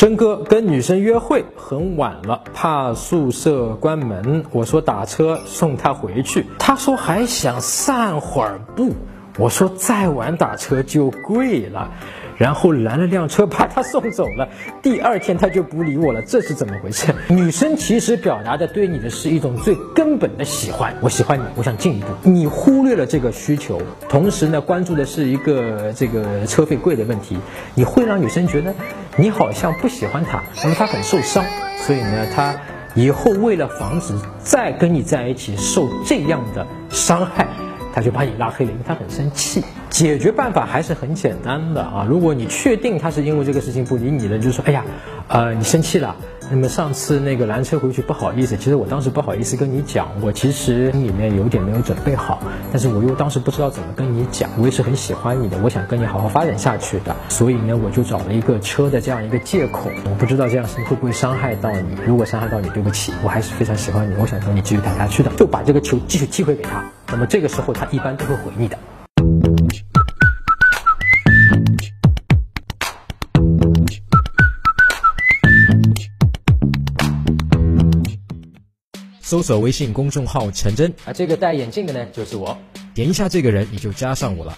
真哥跟女生约会很晚了，怕宿舍关门，我说打车送她回去，她说还想散会儿步，我说再晚打车就贵了。然后拦了辆车把他送走了。第二天他就不理我了，这是怎么回事？女生其实表达的对你的是一种最根本的喜欢，我喜欢你，我想进一步。你忽略了这个需求，同时呢关注的是一个这个车费贵的问题，你会让女生觉得你好像不喜欢她，那么她很受伤。所以呢，她以后为了防止再跟你在一起受这样的伤害。他就把你拉黑了，因为他很生气。解决办法还是很简单的啊！如果你确定他是因为这个事情不理你了，就说：“哎呀，呃，你生气了。那么上次那个拦车回去不好意思，其实我当时不好意思跟你讲，我其实心里面有点没有准备好，但是我又当时不知道怎么跟你讲。我也是很喜欢你的，我想跟你好好发展下去的，所以呢，我就找了一个车的这样一个借口。我不知道这样会不会伤害到你？如果伤害到你，对不起，我还是非常喜欢你，我想跟你继续谈下去的，就把这个球继续踢回给他。那么这个时候，他一般都会回你的。搜索微信公众号“陈真”，啊，这个戴眼镜的呢，就是我。点一下这个人，你就加上我了。